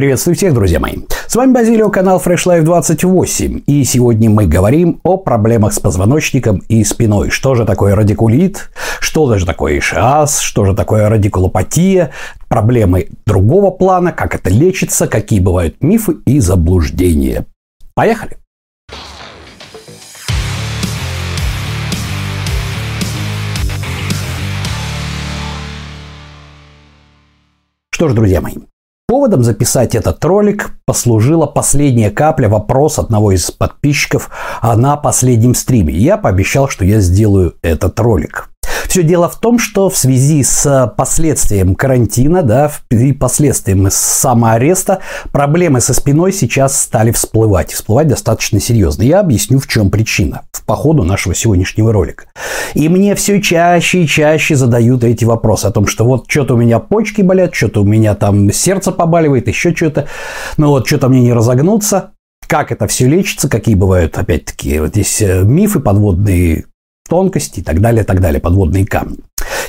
Приветствую всех, друзья мои. С вами Базилио, канал Fresh Life 28. И сегодня мы говорим о проблемах с позвоночником и спиной. Что же такое радикулит? Что же такое ишиаз? Что же такое радикулопатия? Проблемы другого плана, как это лечится, какие бывают мифы и заблуждения. Поехали! Что ж, друзья мои, Поводом записать этот ролик послужила последняя капля вопрос одного из подписчиков на последнем стриме. Я пообещал, что я сделаю этот ролик. Все дело в том, что в связи с последствием карантина, да, и последствием самоареста, проблемы со спиной сейчас стали всплывать. Всплывать достаточно серьезно. Я объясню, в чем причина по ходу нашего сегодняшнего ролика. И мне все чаще и чаще задают эти вопросы о том, что вот что-то у меня почки болят, что-то у меня там сердце побаливает, еще что-то. Ну вот что-то мне не разогнуться как это все лечится, какие бывают, опять-таки, вот здесь э, мифы, подводные тонкости и так далее, так далее, подводные камни.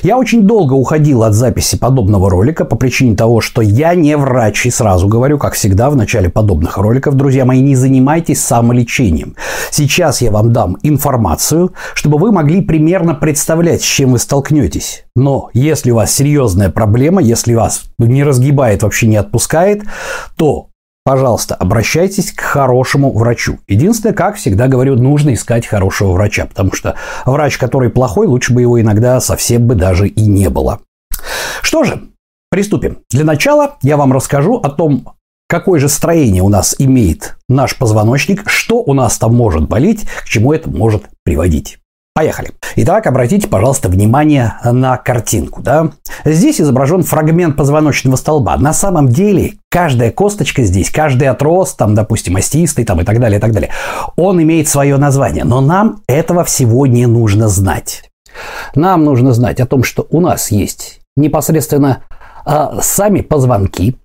Я очень долго уходил от записи подобного ролика по причине того, что я не врач и сразу говорю, как всегда в начале подобных роликов, друзья мои, не занимайтесь самолечением. Сейчас я вам дам информацию, чтобы вы могли примерно представлять, с чем вы столкнетесь. Но если у вас серьезная проблема, если вас не разгибает, вообще не отпускает, то Пожалуйста, обращайтесь к хорошему врачу. Единственное, как всегда говорю, нужно искать хорошего врача, потому что врач, который плохой, лучше бы его иногда совсем бы даже и не было. Что же, приступим. Для начала я вам расскажу о том, какое же строение у нас имеет наш позвоночник, что у нас там может болеть, к чему это может приводить. Поехали. Итак, обратите, пожалуйста, внимание на картинку. Да? Здесь изображен фрагмент позвоночного столба. На самом деле, каждая косточка здесь, каждый отрост, там, допустим, остистый там, и так далее, и так далее, он имеет свое название. Но нам этого всего не нужно знать. Нам нужно знать о том, что у нас есть непосредственно э, сами позвонки,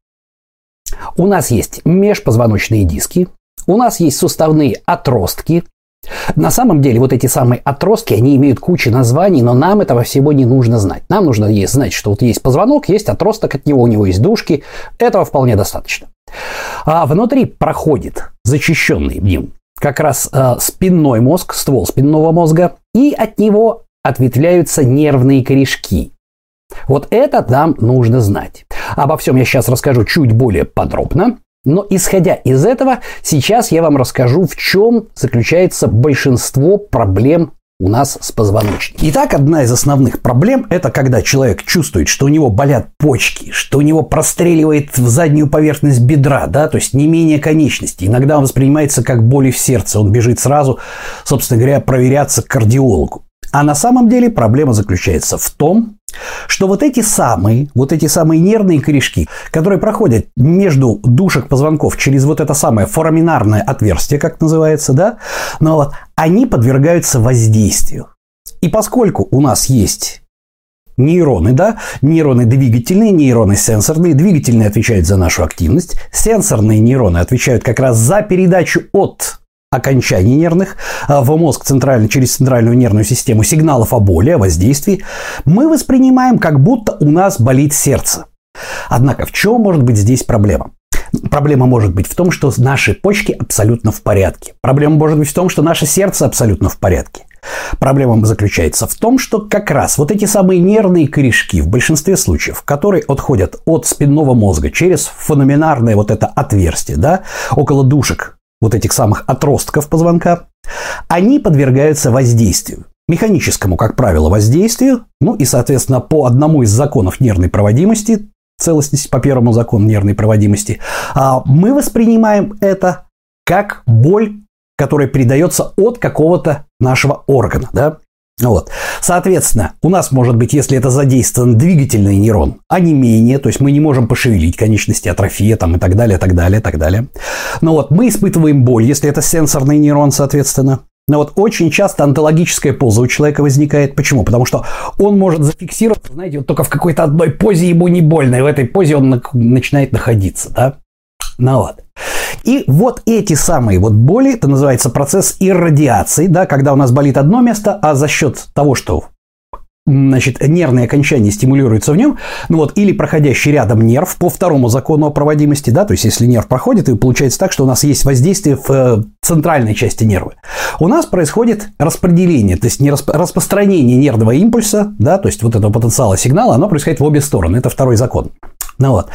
у нас есть межпозвоночные диски, у нас есть суставные отростки, на самом деле вот эти самые отростки, они имеют кучу названий, но нам этого всего не нужно знать. Нам нужно знать, что вот есть позвонок, есть отросток от него, у него есть дужки. Этого вполне достаточно. А внутри проходит зачищенный им как раз э, спинной мозг, ствол спинного мозга, и от него ответвляются нервные корешки. Вот это нам нужно знать. Обо всем я сейчас расскажу чуть более подробно. Но исходя из этого, сейчас я вам расскажу, в чем заключается большинство проблем у нас с позвоночником. Итак, одна из основных проблем – это когда человек чувствует, что у него болят почки, что у него простреливает в заднюю поверхность бедра, да, то есть не менее конечности. Иногда он воспринимается как боли в сердце, он бежит сразу, собственно говоря, проверяться к кардиологу. А на самом деле проблема заключается в том, что вот эти самые, вот эти самые нервные корешки, которые проходят между душек позвонков через вот это самое фораминарное отверстие, как называется, да, но вот они подвергаются воздействию. И поскольку у нас есть нейроны, да, нейроны двигательные, нейроны сенсорные, двигательные отвечают за нашу активность, сенсорные нейроны отвечают как раз за передачу от окончаний нервных а, в мозг центрально, через центральную нервную систему сигналов о боли, о воздействии, мы воспринимаем, как будто у нас болит сердце. Однако в чем может быть здесь проблема? Проблема может быть в том, что наши почки абсолютно в порядке. Проблема может быть в том, что наше сердце абсолютно в порядке. Проблема заключается в том, что как раз вот эти самые нервные корешки в большинстве случаев, которые отходят от спинного мозга через феноменарное вот это отверстие, да, около душек вот этих самых отростков позвонка, они подвергаются воздействию. Механическому, как правило, воздействию, ну и, соответственно, по одному из законов нервной проводимости, целостности по первому закону нервной проводимости, а мы воспринимаем это как боль, которая передается от какого-то нашего органа. Да? Вот. Соответственно, у нас может быть, если это задействован двигательный нейрон, а не менее, то есть мы не можем пошевелить конечности, атрофия там и так далее, так далее, так далее. Но вот мы испытываем боль, если это сенсорный нейрон, соответственно. Но вот очень часто онтологическая поза у человека возникает. Почему? Потому что он может зафиксироваться, знаете, вот только в какой-то одной позе ему не больно, и в этой позе он начинает находиться, да? Ну вот. И вот эти самые вот боли, это называется процесс иррадиации, да, когда у нас болит одно место, а за счет того, что значит, нервные окончания стимулируются в нем, ну вот, или проходящий рядом нерв по второму закону о проводимости, да, то есть если нерв проходит, и получается так, что у нас есть воздействие в э, центральной части нерва. У нас происходит распределение, то есть не расп... распространение нервного импульса, да, то есть вот этого потенциала сигнала, оно происходит в обе стороны, это второй закон. Ну вот,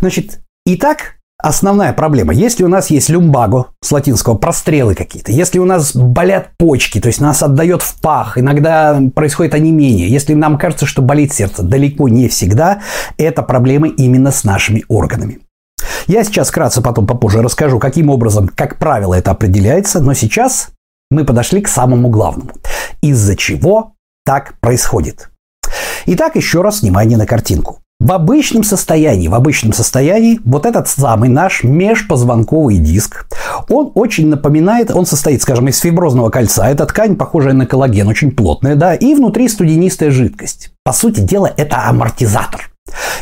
значит, итак, Основная проблема. Если у нас есть люмбаго, с латинского прострелы какие-то, если у нас болят почки, то есть нас отдает в пах, иногда происходит онемение, если нам кажется, что болит сердце, далеко не всегда, это проблемы именно с нашими органами. Я сейчас вкратце потом попозже расскажу, каким образом, как правило, это определяется, но сейчас мы подошли к самому главному. Из-за чего так происходит? Итак, еще раз внимание на картинку. В обычном состоянии, в обычном состоянии вот этот самый наш межпозвонковый диск, он очень напоминает, он состоит, скажем, из фиброзного кольца. Это ткань, похожая на коллаген, очень плотная, да, и внутри студенистая жидкость. По сути дела, это амортизатор.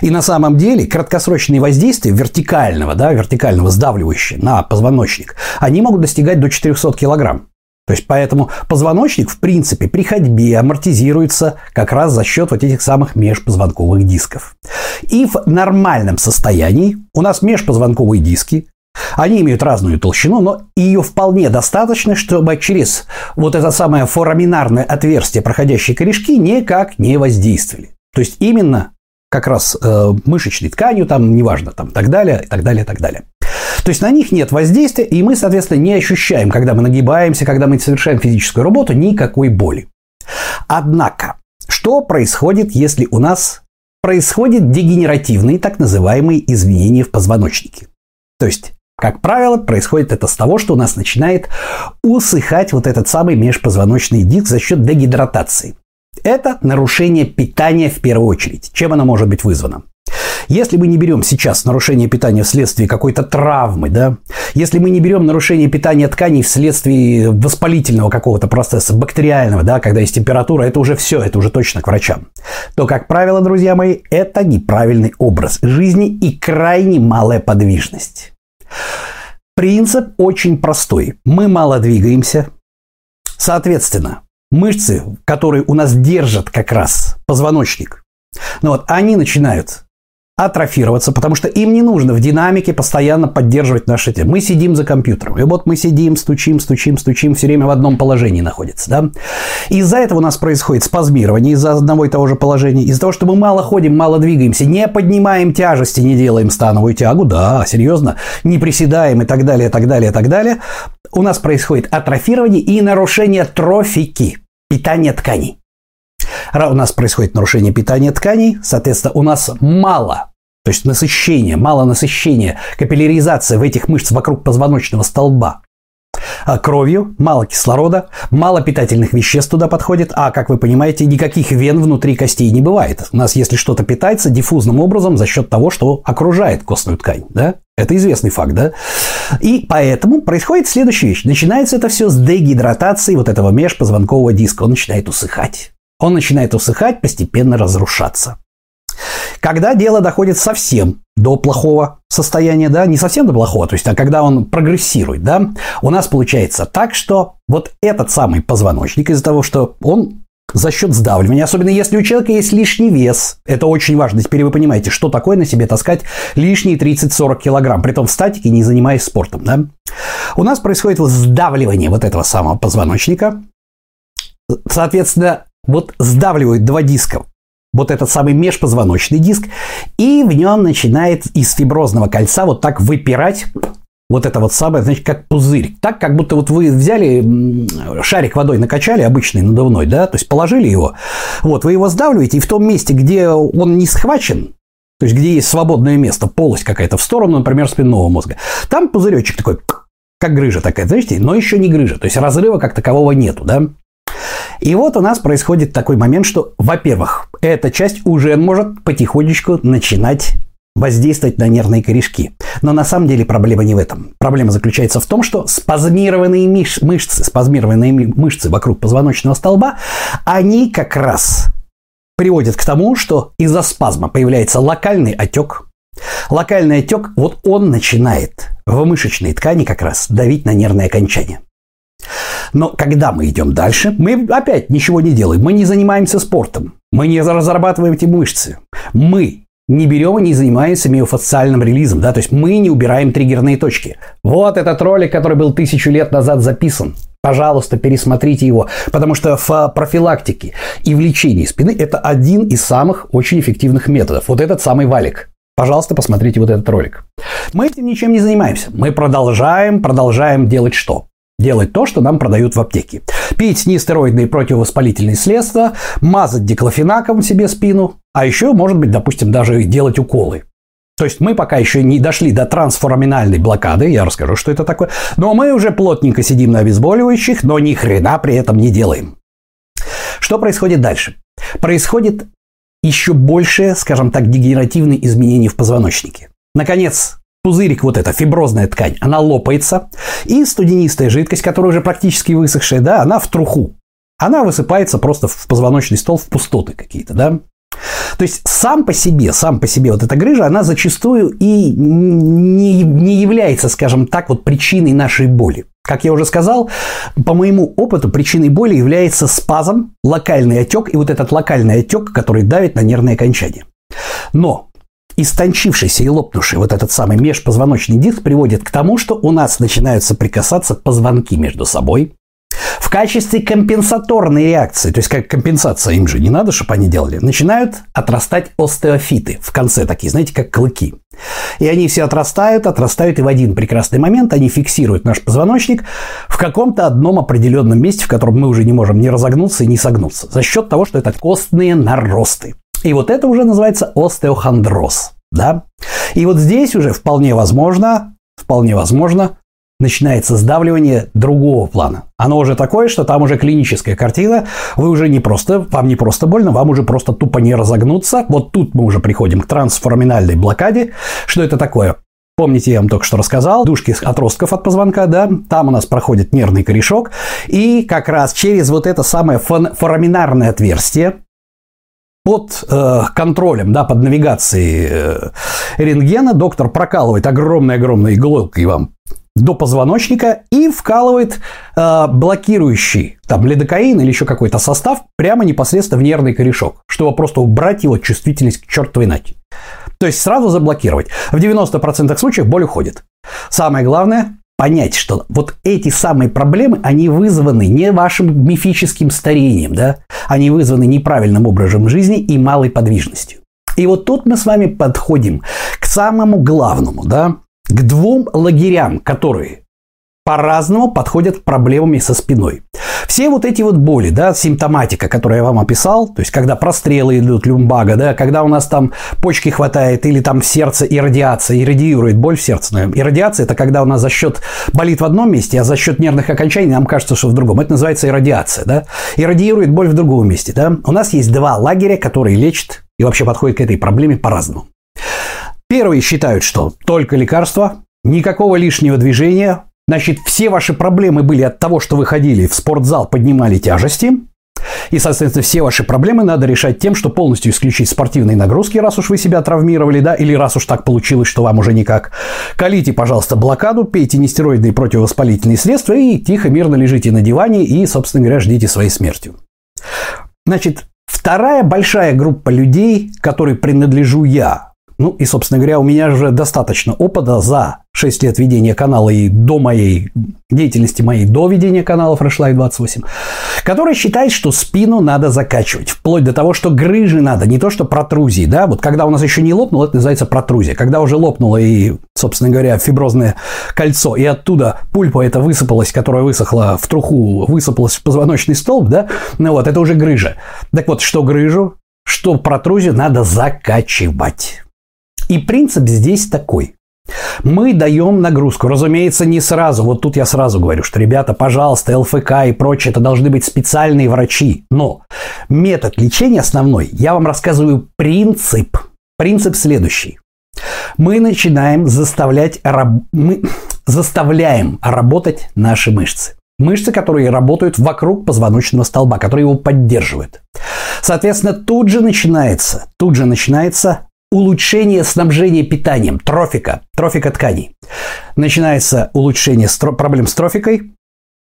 И на самом деле краткосрочные воздействия вертикального, да, вертикального сдавливающего на позвоночник, они могут достигать до 400 килограмм. То есть поэтому позвоночник, в принципе, при ходьбе амортизируется как раз за счет вот этих самых межпозвонковых дисков. И в нормальном состоянии у нас межпозвонковые диски, они имеют разную толщину, но ее вполне достаточно, чтобы через вот это самое фораминарное отверстие, проходящие корешки, никак не воздействовали. То есть именно как раз э, мышечной тканью, там, неважно, там, так далее, и так далее, и так далее. То есть на них нет воздействия, и мы, соответственно, не ощущаем, когда мы нагибаемся, когда мы совершаем физическую работу, никакой боли. Однако, что происходит, если у нас происходят дегенеративные так называемые изменения в позвоночнике? То есть как правило, происходит это с того, что у нас начинает усыхать вот этот самый межпозвоночный диск за счет дегидратации. Это нарушение питания в первую очередь. Чем оно может быть вызвано? Если мы не берем сейчас нарушение питания вследствие какой-то травмы, да, если мы не берем нарушение питания тканей вследствие воспалительного какого-то процесса, бактериального, да, когда есть температура, это уже все, это уже точно к врачам, то, как правило, друзья мои, это неправильный образ жизни и крайне малая подвижность. Принцип очень простой. Мы мало двигаемся. Соответственно, мышцы, которые у нас держат как раз позвоночник, ну вот, они начинают атрофироваться, потому что им не нужно в динамике постоянно поддерживать наши тело. Мы сидим за компьютером, и вот мы сидим, стучим, стучим, стучим, все время в одном положении находится. Да? Из-за этого у нас происходит спазмирование из-за одного и того же положения, из-за того, что мы мало ходим, мало двигаемся, не поднимаем тяжести, не делаем становую тягу, да, серьезно, не приседаем и так далее, так далее, так далее, у нас происходит атрофирование и нарушение трофики, питания тканей. У нас происходит нарушение питания тканей, соответственно, у нас мало то есть насыщение, мало насыщения, капилляризация в этих мышцах вокруг позвоночного столба а кровью, мало кислорода, мало питательных веществ туда подходит, а, как вы понимаете, никаких вен внутри костей не бывает. У нас, если что-то питается диффузным образом за счет того, что окружает костную ткань, да? Это известный факт, да? И поэтому происходит следующая вещь. Начинается это все с дегидратации вот этого межпозвонкового диска. Он начинает усыхать. Он начинает усыхать, постепенно разрушаться. Когда дело доходит совсем до плохого состояния, да, не совсем до плохого, то есть, а когда он прогрессирует, да, у нас получается так, что вот этот самый позвоночник из-за того, что он за счет сдавливания, особенно если у человека есть лишний вес. Это очень важно. Теперь вы понимаете, что такое на себе таскать лишние 30-40 килограмм, при том в статике, не занимаясь спортом. Да? У нас происходит вот сдавливание вот этого самого позвоночника. Соответственно, вот сдавливают два диска вот этот самый межпозвоночный диск, и в нем начинает из фиброзного кольца вот так выпирать вот это вот самое, значит, как пузырь. Так, как будто вот вы взяли шарик водой накачали, обычный надувной, да, то есть положили его, вот, вы его сдавливаете, и в том месте, где он не схвачен, то есть где есть свободное место, полость какая-то в сторону, например, спинного мозга, там пузыречек такой, как грыжа такая, знаете, но еще не грыжа, то есть разрыва как такового нету, да. И вот у нас происходит такой момент, что, во-первых, эта часть уже может потихонечку начинать воздействовать на нервные корешки. Но на самом деле проблема не в этом. Проблема заключается в том, что спазмированные мышцы, спазмированные мышцы вокруг позвоночного столба, они как раз приводят к тому, что из-за спазма появляется локальный отек. Локальный отек, вот он начинает в мышечной ткани как раз давить на нервные окончания. Но когда мы идем дальше, мы опять ничего не делаем, мы не занимаемся спортом. Мы не разрабатываем эти мышцы. Мы не берем и не занимаемся миофасциальным релизом, да, то есть мы не убираем триггерные точки. Вот этот ролик, который был тысячу лет назад записан. Пожалуйста, пересмотрите его, потому что в профилактике и в лечении спины это один из самых очень эффективных методов. Вот этот самый валик. Пожалуйста, посмотрите вот этот ролик. Мы этим ничем не занимаемся. Мы продолжаем, продолжаем делать что? Делать то, что нам продают в аптеке. Пить нестероидные противовоспалительные средства, мазать диклофенаком себе спину, а еще, может быть, допустим, даже делать уколы. То есть мы пока еще не дошли до трансформинальной блокады, я расскажу, что это такое, но мы уже плотненько сидим на обезболивающих, но ни хрена при этом не делаем. Что происходит дальше? Происходит еще большее, скажем так, дегенеративные изменения в позвоночнике. Наконец, пузырик, вот эта фиброзная ткань, она лопается, и студенистая жидкость, которая уже практически высохшая, да, она в труху. Она высыпается просто в позвоночный стол, в пустоты какие-то, да. То есть сам по себе, сам по себе вот эта грыжа, она зачастую и не, не является, скажем так, вот причиной нашей боли. Как я уже сказал, по моему опыту причиной боли является спазм, локальный отек и вот этот локальный отек, который давит на нервные окончания. Но истончившийся и лопнувший вот этот самый межпозвоночный диск приводит к тому, что у нас начинают соприкасаться позвонки между собой, в качестве компенсаторной реакции, то есть как компенсация им же не надо, чтобы они делали, начинают отрастать остеофиты в конце такие, знаете, как клыки. И они все отрастают, отрастают, и в один прекрасный момент они фиксируют наш позвоночник в каком-то одном определенном месте, в котором мы уже не можем ни разогнуться и не согнуться, за счет того, что это костные наросты. И вот это уже называется остеохондроз. Да? И вот здесь уже вполне возможно, вполне возможно, начинается сдавливание другого плана. Оно уже такое, что там уже клиническая картина, вы уже не просто, вам не просто больно, вам уже просто тупо не разогнуться. Вот тут мы уже приходим к трансформинальной блокаде. Что это такое? Помните, я вам только что рассказал, дужки отростков от позвонка, да, там у нас проходит нервный корешок, и как раз через вот это самое фораминарное отверстие, под э, контролем, да, под навигацией э, рентгена доктор прокалывает огромной-огромной иголкой вам до позвоночника и вкалывает э, блокирующий там лидокаин или еще какой-то состав прямо непосредственно в нервный корешок, чтобы просто убрать его чувствительность к чертовой нати. То есть сразу заблокировать. В 90% случаев боль уходит. Самое главное понять, что вот эти самые проблемы, они вызваны не вашим мифическим старением, да, они вызваны неправильным образом жизни и малой подвижностью. И вот тут мы с вами подходим к самому главному, да, к двум лагерям, которые по-разному подходят к проблемам со спиной. Все вот эти вот боли, да, симптоматика, которую я вам описал, то есть когда прострелы идут люмбага, да, когда у нас там почки хватает или там в сердце иррадиация, иррадиирует боль в сердце. Но иррадиация – это когда у нас за счет болит в одном месте, а за счет нервных окончаний нам кажется, что в другом. Это называется иррадиация, да. Иррадиирует боль в другом месте, да. У нас есть два лагеря, которые лечат и вообще подходят к этой проблеме по-разному. Первые считают, что только лекарства, никакого лишнего движения, Значит, все ваши проблемы были от того, что вы ходили в спортзал, поднимали тяжести. И, соответственно, все ваши проблемы надо решать тем, что полностью исключить спортивные нагрузки, раз уж вы себя травмировали, да, или раз уж так получилось, что вам уже никак. Колите, пожалуйста, блокаду, пейте нестероидные противовоспалительные средства и тихо, мирно лежите на диване и, собственно говоря, ждите своей смертью. Значит, вторая большая группа людей, которой принадлежу я, ну и, собственно говоря, у меня уже достаточно опыта за 6 лет ведения канала и до моей деятельности моей до ведения канала Fresh Life 28, который считает, что спину надо закачивать, вплоть до того, что грыжи надо, не то что протрузии, да, вот когда у нас еще не лопнуло, это называется протрузия, когда уже лопнуло и, собственно говоря, фиброзное кольцо, и оттуда пульпа это высыпалась, которая высохла в труху, высыпалась в позвоночный столб, да, ну вот, это уже грыжа. Так вот, что грыжу, что протрузию надо закачивать. И принцип здесь такой – мы даем нагрузку, разумеется, не сразу. Вот тут я сразу говорю, что, ребята, пожалуйста, ЛФК и прочее, это должны быть специальные врачи. Но метод лечения основной, я вам рассказываю принцип. Принцип следующий. Мы начинаем заставлять, мы заставляем работать наши мышцы. Мышцы, которые работают вокруг позвоночного столба, которые его поддерживают. Соответственно, тут же начинается, тут же начинается улучшение снабжения питанием, трофика, трофика тканей. Начинается улучшение проблем с трофикой,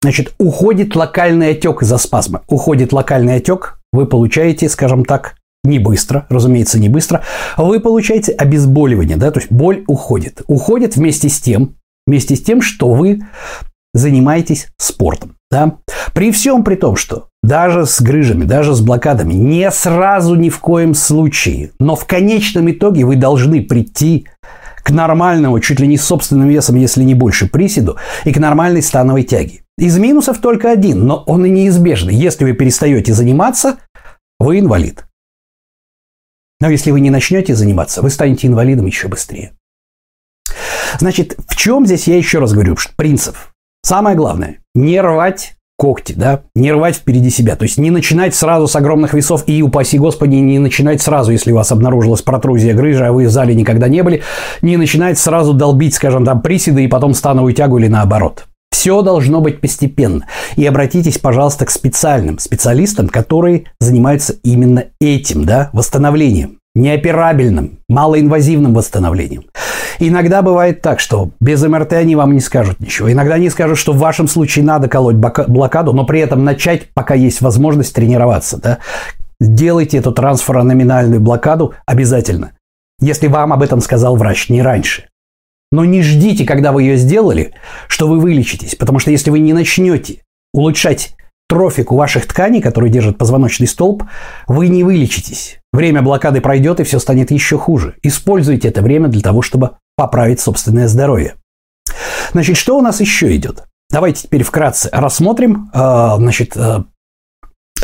значит, уходит локальный отек из-за спазма. Уходит локальный отек, вы получаете, скажем так, не быстро, разумеется, не быстро, вы получаете обезболивание, да, то есть боль уходит. Уходит вместе с тем, вместе с тем, что вы занимаетесь спортом. Да? При всем при том, что даже с грыжами, даже с блокадами, не сразу ни в коем случае, но в конечном итоге вы должны прийти к нормальному, чуть ли не собственным весом, если не больше, приседу и к нормальной становой тяге. Из минусов только один, но он и неизбежный. Если вы перестаете заниматься, вы инвалид. Но если вы не начнете заниматься, вы станете инвалидом еще быстрее. Значит, в чем здесь я еще раз говорю, принцип? Самое главное, не рвать когти, да, не рвать впереди себя. То есть не начинать сразу с огромных весов и, упаси господи, не начинать сразу, если у вас обнаружилась протрузия грыжи, а вы в зале никогда не были, не начинать сразу долбить, скажем, там приседы и потом становую тягу или наоборот. Все должно быть постепенно. И обратитесь, пожалуйста, к специальным специалистам, которые занимаются именно этим, да, восстановлением неоперабельным, малоинвазивным восстановлением. Иногда бывает так, что без МРТ они вам не скажут ничего. Иногда они скажут, что в вашем случае надо колоть блокаду, но при этом начать, пока есть возможность тренироваться. Да? Делайте эту трансферономинальную блокаду обязательно, если вам об этом сказал врач, не раньше. Но не ждите, когда вы ее сделали, что вы вылечитесь, потому что если вы не начнете улучшать трофику ваших тканей, которые держат позвоночный столб, вы не вылечитесь. Время блокады пройдет, и все станет еще хуже. Используйте это время для того, чтобы поправить собственное здоровье. Значит, что у нас еще идет? Давайте теперь вкратце рассмотрим э, значит, э,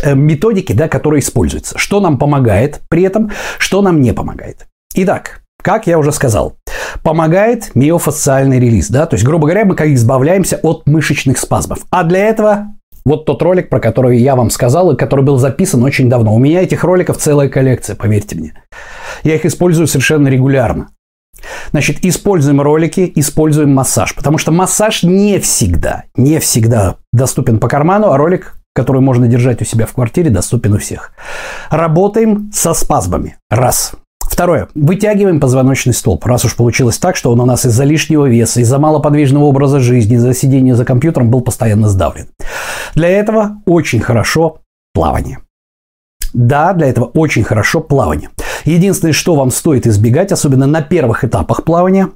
э, методики, да, которые используются. Что нам помогает при этом, что нам не помогает. Итак, как я уже сказал, помогает миофасциальный релиз. Да? То есть, грубо говоря, мы как избавляемся от мышечных спазмов. А для этого вот тот ролик, про который я вам сказал, и который был записан очень давно. У меня этих роликов целая коллекция, поверьте мне. Я их использую совершенно регулярно. Значит, используем ролики, используем массаж. Потому что массаж не всегда, не всегда доступен по карману, а ролик, который можно держать у себя в квартире, доступен у всех. Работаем со спазмами. Раз. Второе. Вытягиваем позвоночный столб. Раз уж получилось так, что он у нас из-за лишнего веса, из-за малоподвижного образа жизни, из-за сидения за компьютером был постоянно сдавлен. Для этого очень хорошо плавание. Да, для этого очень хорошо плавание. Единственное, что вам стоит избегать, особенно на первых этапах плавания,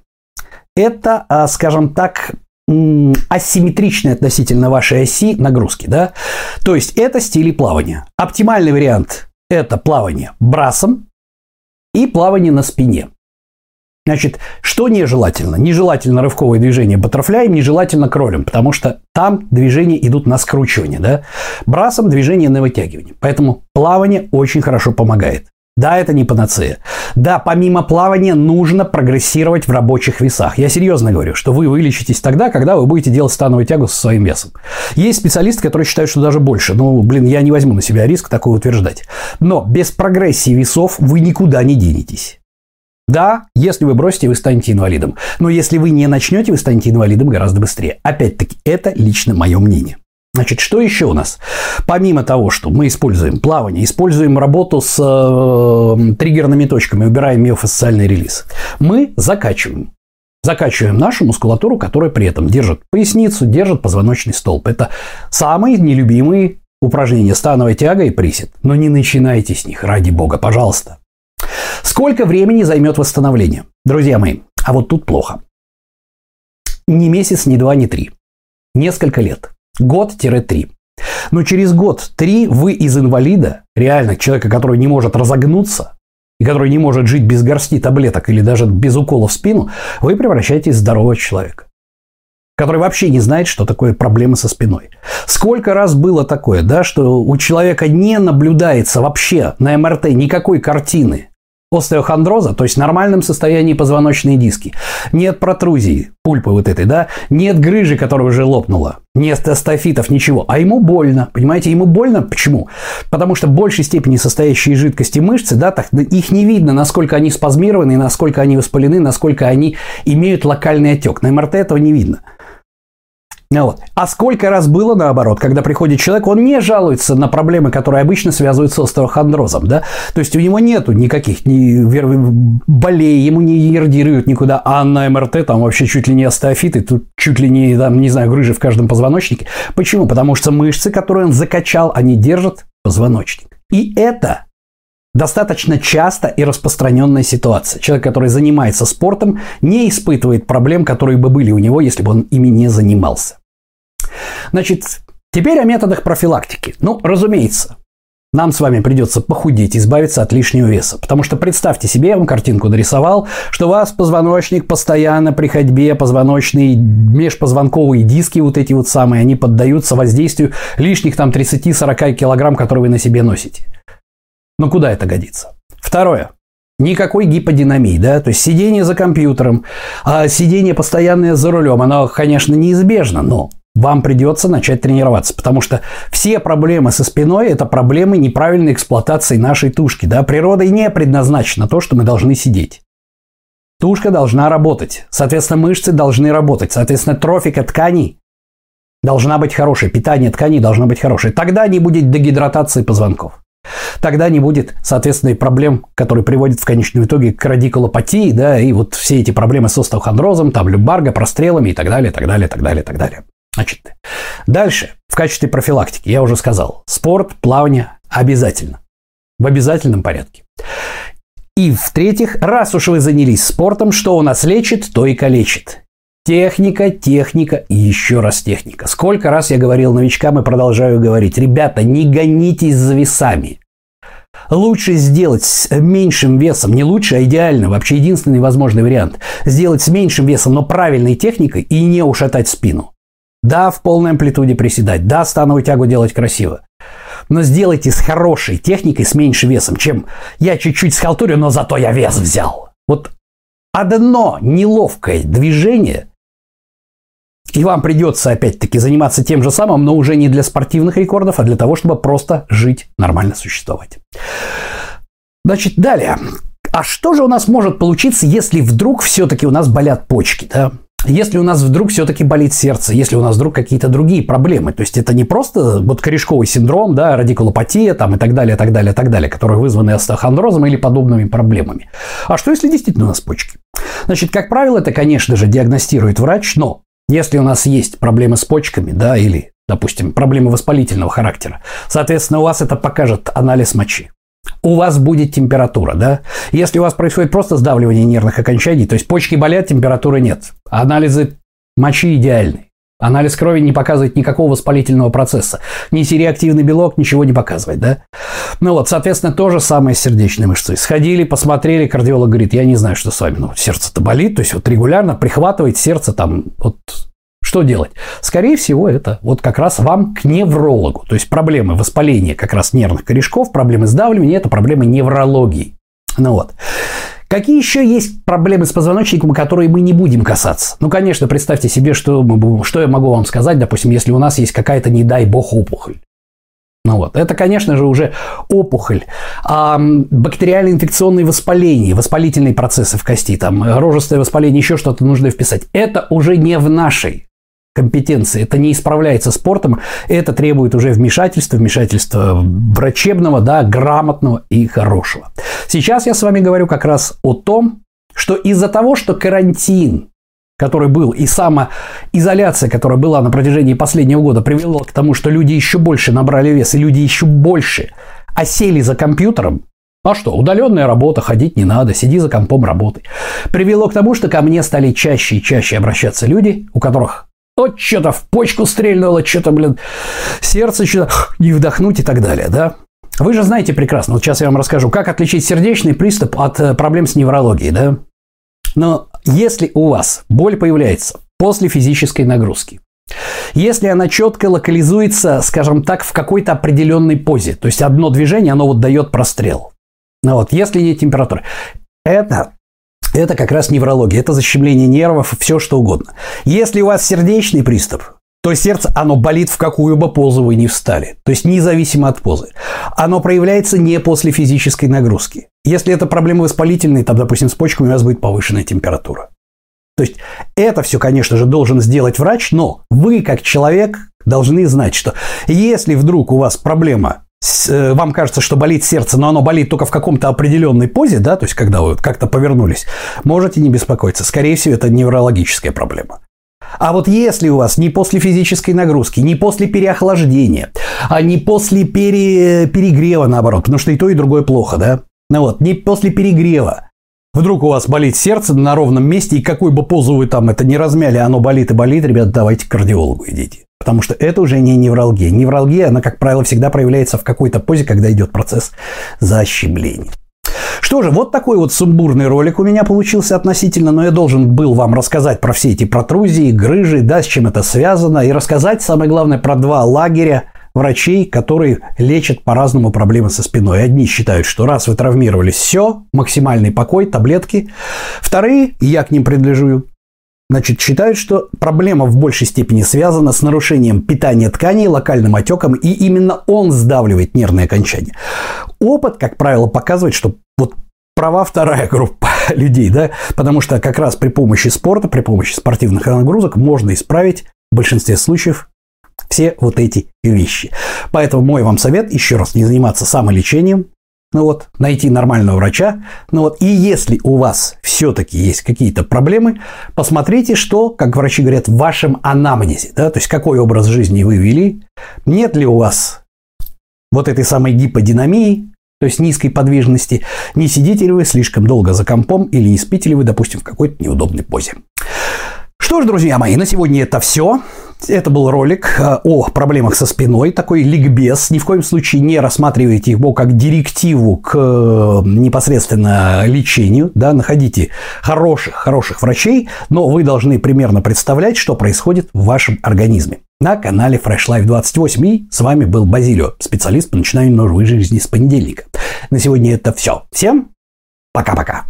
это, а, скажем так, асимметричные относительно вашей оси нагрузки. Да? То есть это стили плавания. Оптимальный вариант – это плавание брасом, и плавание на спине. Значит, что нежелательно? Нежелательно рывковое движение баттерфляем, нежелательно кролем, потому что там движения идут на скручивание, да? Брасом движение на вытягивание. Поэтому плавание очень хорошо помогает. Да, это не панацея. Да, помимо плавания нужно прогрессировать в рабочих весах. Я серьезно говорю, что вы вылечитесь тогда, когда вы будете делать становую тягу со своим весом. Есть специалисты, которые считают, что даже больше. Ну, блин, я не возьму на себя риск такое утверждать. Но без прогрессии весов вы никуда не денетесь. Да, если вы бросите, вы станете инвалидом. Но если вы не начнете, вы станете инвалидом гораздо быстрее. Опять-таки, это лично мое мнение. Значит, что еще у нас? Помимо того, что мы используем плавание, используем работу с э, триггерными точками, убираем миофасциальный релиз, мы закачиваем. Закачиваем нашу мускулатуру, которая при этом держит поясницу, держит позвоночный столб. Это самые нелюбимые упражнения становая тяга и присед. Но не начинайте с них, ради бога, пожалуйста. Сколько времени займет восстановление? Друзья мои, а вот тут плохо. Ни месяц, ни два, ни три. Несколько лет. Год-три. Но через год-три вы из инвалида, реально человека, который не может разогнуться, и который не может жить без горсти таблеток или даже без укола в спину, вы превращаетесь в здорового человека который вообще не знает, что такое проблемы со спиной. Сколько раз было такое, да, что у человека не наблюдается вообще на МРТ никакой картины остеохондроза, то есть в нормальном состоянии позвоночные диски, нет протрузии, пульпы вот этой, да, нет грыжи, которая уже лопнула, нет астафитов, ничего, а ему больно, понимаете, ему больно, почему? Потому что в большей степени состоящие жидкости мышцы, да, так, их не видно, насколько они спазмированы, насколько они воспалены, насколько они имеют локальный отек, на МРТ этого не видно. Ну вот. А сколько раз было наоборот, когда приходит человек, он не жалуется на проблемы, которые обычно связываются с остеохондрозом, да? То есть у него нету никаких ни болей, ему не ердируют никуда, а на МРТ там вообще чуть ли не остеофиты, тут чуть ли не, там, не знаю, грыжи в каждом позвоночнике. Почему? Потому что мышцы, которые он закачал, они держат позвоночник. И это достаточно часто и распространенная ситуация. Человек, который занимается спортом, не испытывает проблем, которые бы были у него, если бы он ими не занимался. Значит, теперь о методах профилактики. Ну, разумеется, нам с вами придется похудеть, избавиться от лишнего веса. Потому что представьте себе, я вам картинку нарисовал, что у вас позвоночник постоянно при ходьбе, позвоночные, межпозвонковые диски вот эти вот самые, они поддаются воздействию лишних там 30-40 килограмм, которые вы на себе носите. Ну куда это годится? Второе. Никакой гиподинамии, да, то есть сидение за компьютером, а сидение постоянное за рулем, оно, конечно, неизбежно, но вам придется начать тренироваться, потому что все проблемы со спиной – это проблемы неправильной эксплуатации нашей тушки. Да? Природой не предназначено то, что мы должны сидеть. Тушка должна работать, соответственно, мышцы должны работать, соответственно, трофика тканей должна быть хорошая, питание тканей должно быть хорошее. Тогда не будет дегидратации позвонков. Тогда не будет, соответственно, и проблем, которые приводят в конечном итоге к радикулопатии, да, и вот все эти проблемы с остеохондрозом, там, любарго, прострелами и так далее, так далее, так далее, так далее. Значит, дальше, в качестве профилактики, я уже сказал, спорт, плавание обязательно. В обязательном порядке. И в-третьих, раз уж вы занялись спортом, что у нас лечит, то и калечит. Техника, техника и еще раз техника. Сколько раз я говорил новичкам и продолжаю говорить. Ребята, не гонитесь за весами. Лучше сделать с меньшим весом, не лучше, а идеально, вообще единственный возможный вариант. Сделать с меньшим весом, но правильной техникой и не ушатать спину. Да, в полной амплитуде приседать. Да, становую тягу делать красиво. Но сделайте с хорошей техникой, с меньшим весом, чем я чуть-чуть схалтурю, но зато я вес взял. Вот одно неловкое движение, и вам придется опять-таки заниматься тем же самым, но уже не для спортивных рекордов, а для того, чтобы просто жить, нормально существовать. Значит, далее. А что же у нас может получиться, если вдруг все-таки у нас болят почки? Да? Если у нас вдруг все-таки болит сердце, если у нас вдруг какие-то другие проблемы, то есть это не просто вот корешковый синдром, да, радикулопатия там и так далее, так далее, так далее, которые вызваны остеохондрозом или подобными проблемами. А что если действительно у нас почки? Значит, как правило, это, конечно же, диагностирует врач, но если у нас есть проблемы с почками, да, или, допустим, проблемы воспалительного характера, соответственно, у вас это покажет анализ мочи у вас будет температура, да? Если у вас происходит просто сдавливание нервных окончаний, то есть почки болят, температуры нет. Анализы мочи идеальны. Анализ крови не показывает никакого воспалительного процесса. Ни сереактивный белок ничего не показывает, да? Ну вот, соответственно, то же самое с сердечной мышцей. Сходили, посмотрели, кардиолог говорит, я не знаю, что с вами, но сердце-то болит, то есть вот регулярно прихватывает сердце там вот что делать? Скорее всего, это вот как раз вам к неврологу. То есть проблемы воспаления как раз нервных корешков, проблемы сдавливания – это проблемы неврологии. Ну вот. Какие еще есть проблемы с позвоночником, которые мы не будем касаться? Ну, конечно, представьте себе, что, что я могу вам сказать, допустим, если у нас есть какая-то, не дай бог, опухоль. Ну вот, это, конечно же, уже опухоль, а, бактериально-инфекционные воспаления, воспалительные процессы в кости, там, рожистое воспаление, еще что-то нужно вписать. Это уже не в нашей компетенции. Это не исправляется спортом, это требует уже вмешательства, вмешательства врачебного, да, грамотного и хорошего. Сейчас я с вами говорю как раз о том, что из-за того, что карантин, который был, и самоизоляция, которая была на протяжении последнего года, привела к тому, что люди еще больше набрали вес, и люди еще больше осели за компьютером, а что, удаленная работа, ходить не надо, сиди за компом, работай. Привело к тому, что ко мне стали чаще и чаще обращаться люди, у которых вот что-то в почку стрельнуло, что-то, блин, сердце что-то не вдохнуть и так далее, да? Вы же знаете прекрасно, вот сейчас я вам расскажу, как отличить сердечный приступ от э, проблем с неврологией, да? Но если у вас боль появляется после физической нагрузки, если она четко локализуется, скажем так, в какой-то определенной позе, то есть одно движение, оно вот дает прострел. Ну вот, если нет температуры, это это как раз неврология, это защемление нервов, все что угодно. Если у вас сердечный приступ, то сердце, оно болит в какую бы позу вы ни встали. То есть независимо от позы. Оно проявляется не после физической нагрузки. Если это проблемы воспалительные, там, допустим, с почками у вас будет повышенная температура. То есть это все, конечно же, должен сделать врач, но вы, как человек, должны знать, что если вдруг у вас проблема вам кажется, что болит сердце, но оно болит только в каком-то определенной позе, да, то есть когда вы как-то повернулись, можете не беспокоиться. Скорее всего, это неврологическая проблема. А вот если у вас не после физической нагрузки, не после переохлаждения, а не после пере... перегрева, наоборот, потому что и то, и другое плохо, да? Ну вот, не после перегрева, Вдруг у вас болит сердце на ровном месте, и какой бы позу вы там это не размяли, оно болит и болит, ребят, давайте к кардиологу идите. Потому что это уже не невралгия. Невралгия, она, как правило, всегда проявляется в какой-то позе, когда идет процесс защемления. Что же, вот такой вот сумбурный ролик у меня получился относительно, но я должен был вам рассказать про все эти протрузии, грыжи, да, с чем это связано, и рассказать, самое главное, про два лагеря врачей, которые лечат по-разному проблемы со спиной. Одни считают, что раз вы травмировались, все, максимальный покой, таблетки. Вторые, я к ним принадлежу, Значит, считают, что проблема в большей степени связана с нарушением питания тканей, локальным отеком, и именно он сдавливает нервные окончания. Опыт, как правило, показывает, что вот права вторая группа людей, да, потому что как раз при помощи спорта, при помощи спортивных нагрузок можно исправить в большинстве случаев все вот эти вещи. Поэтому мой вам совет еще раз не заниматься самолечением, ну вот, найти нормального врача. Ну вот, и если у вас все-таки есть какие-то проблемы, посмотрите, что, как врачи говорят, в вашем анамнезе, да, то есть какой образ жизни вы вели, нет ли у вас вот этой самой гиподинамии, то есть низкой подвижности, не сидите ли вы слишком долго за компом или не спите ли вы, допустим, в какой-то неудобной позе. Что ж, друзья мои, на сегодня это все. Это был ролик э, о проблемах со спиной, такой ликбез. Ни в коем случае не рассматривайте его как директиву к э, непосредственно лечению. Да, находите хороших, хороших врачей, но вы должны примерно представлять, что происходит в вашем организме. На канале Fresh Life 28 и с вами был Базилио, специалист по начинанию новой жизни с понедельника. На сегодня это все. Всем пока-пока.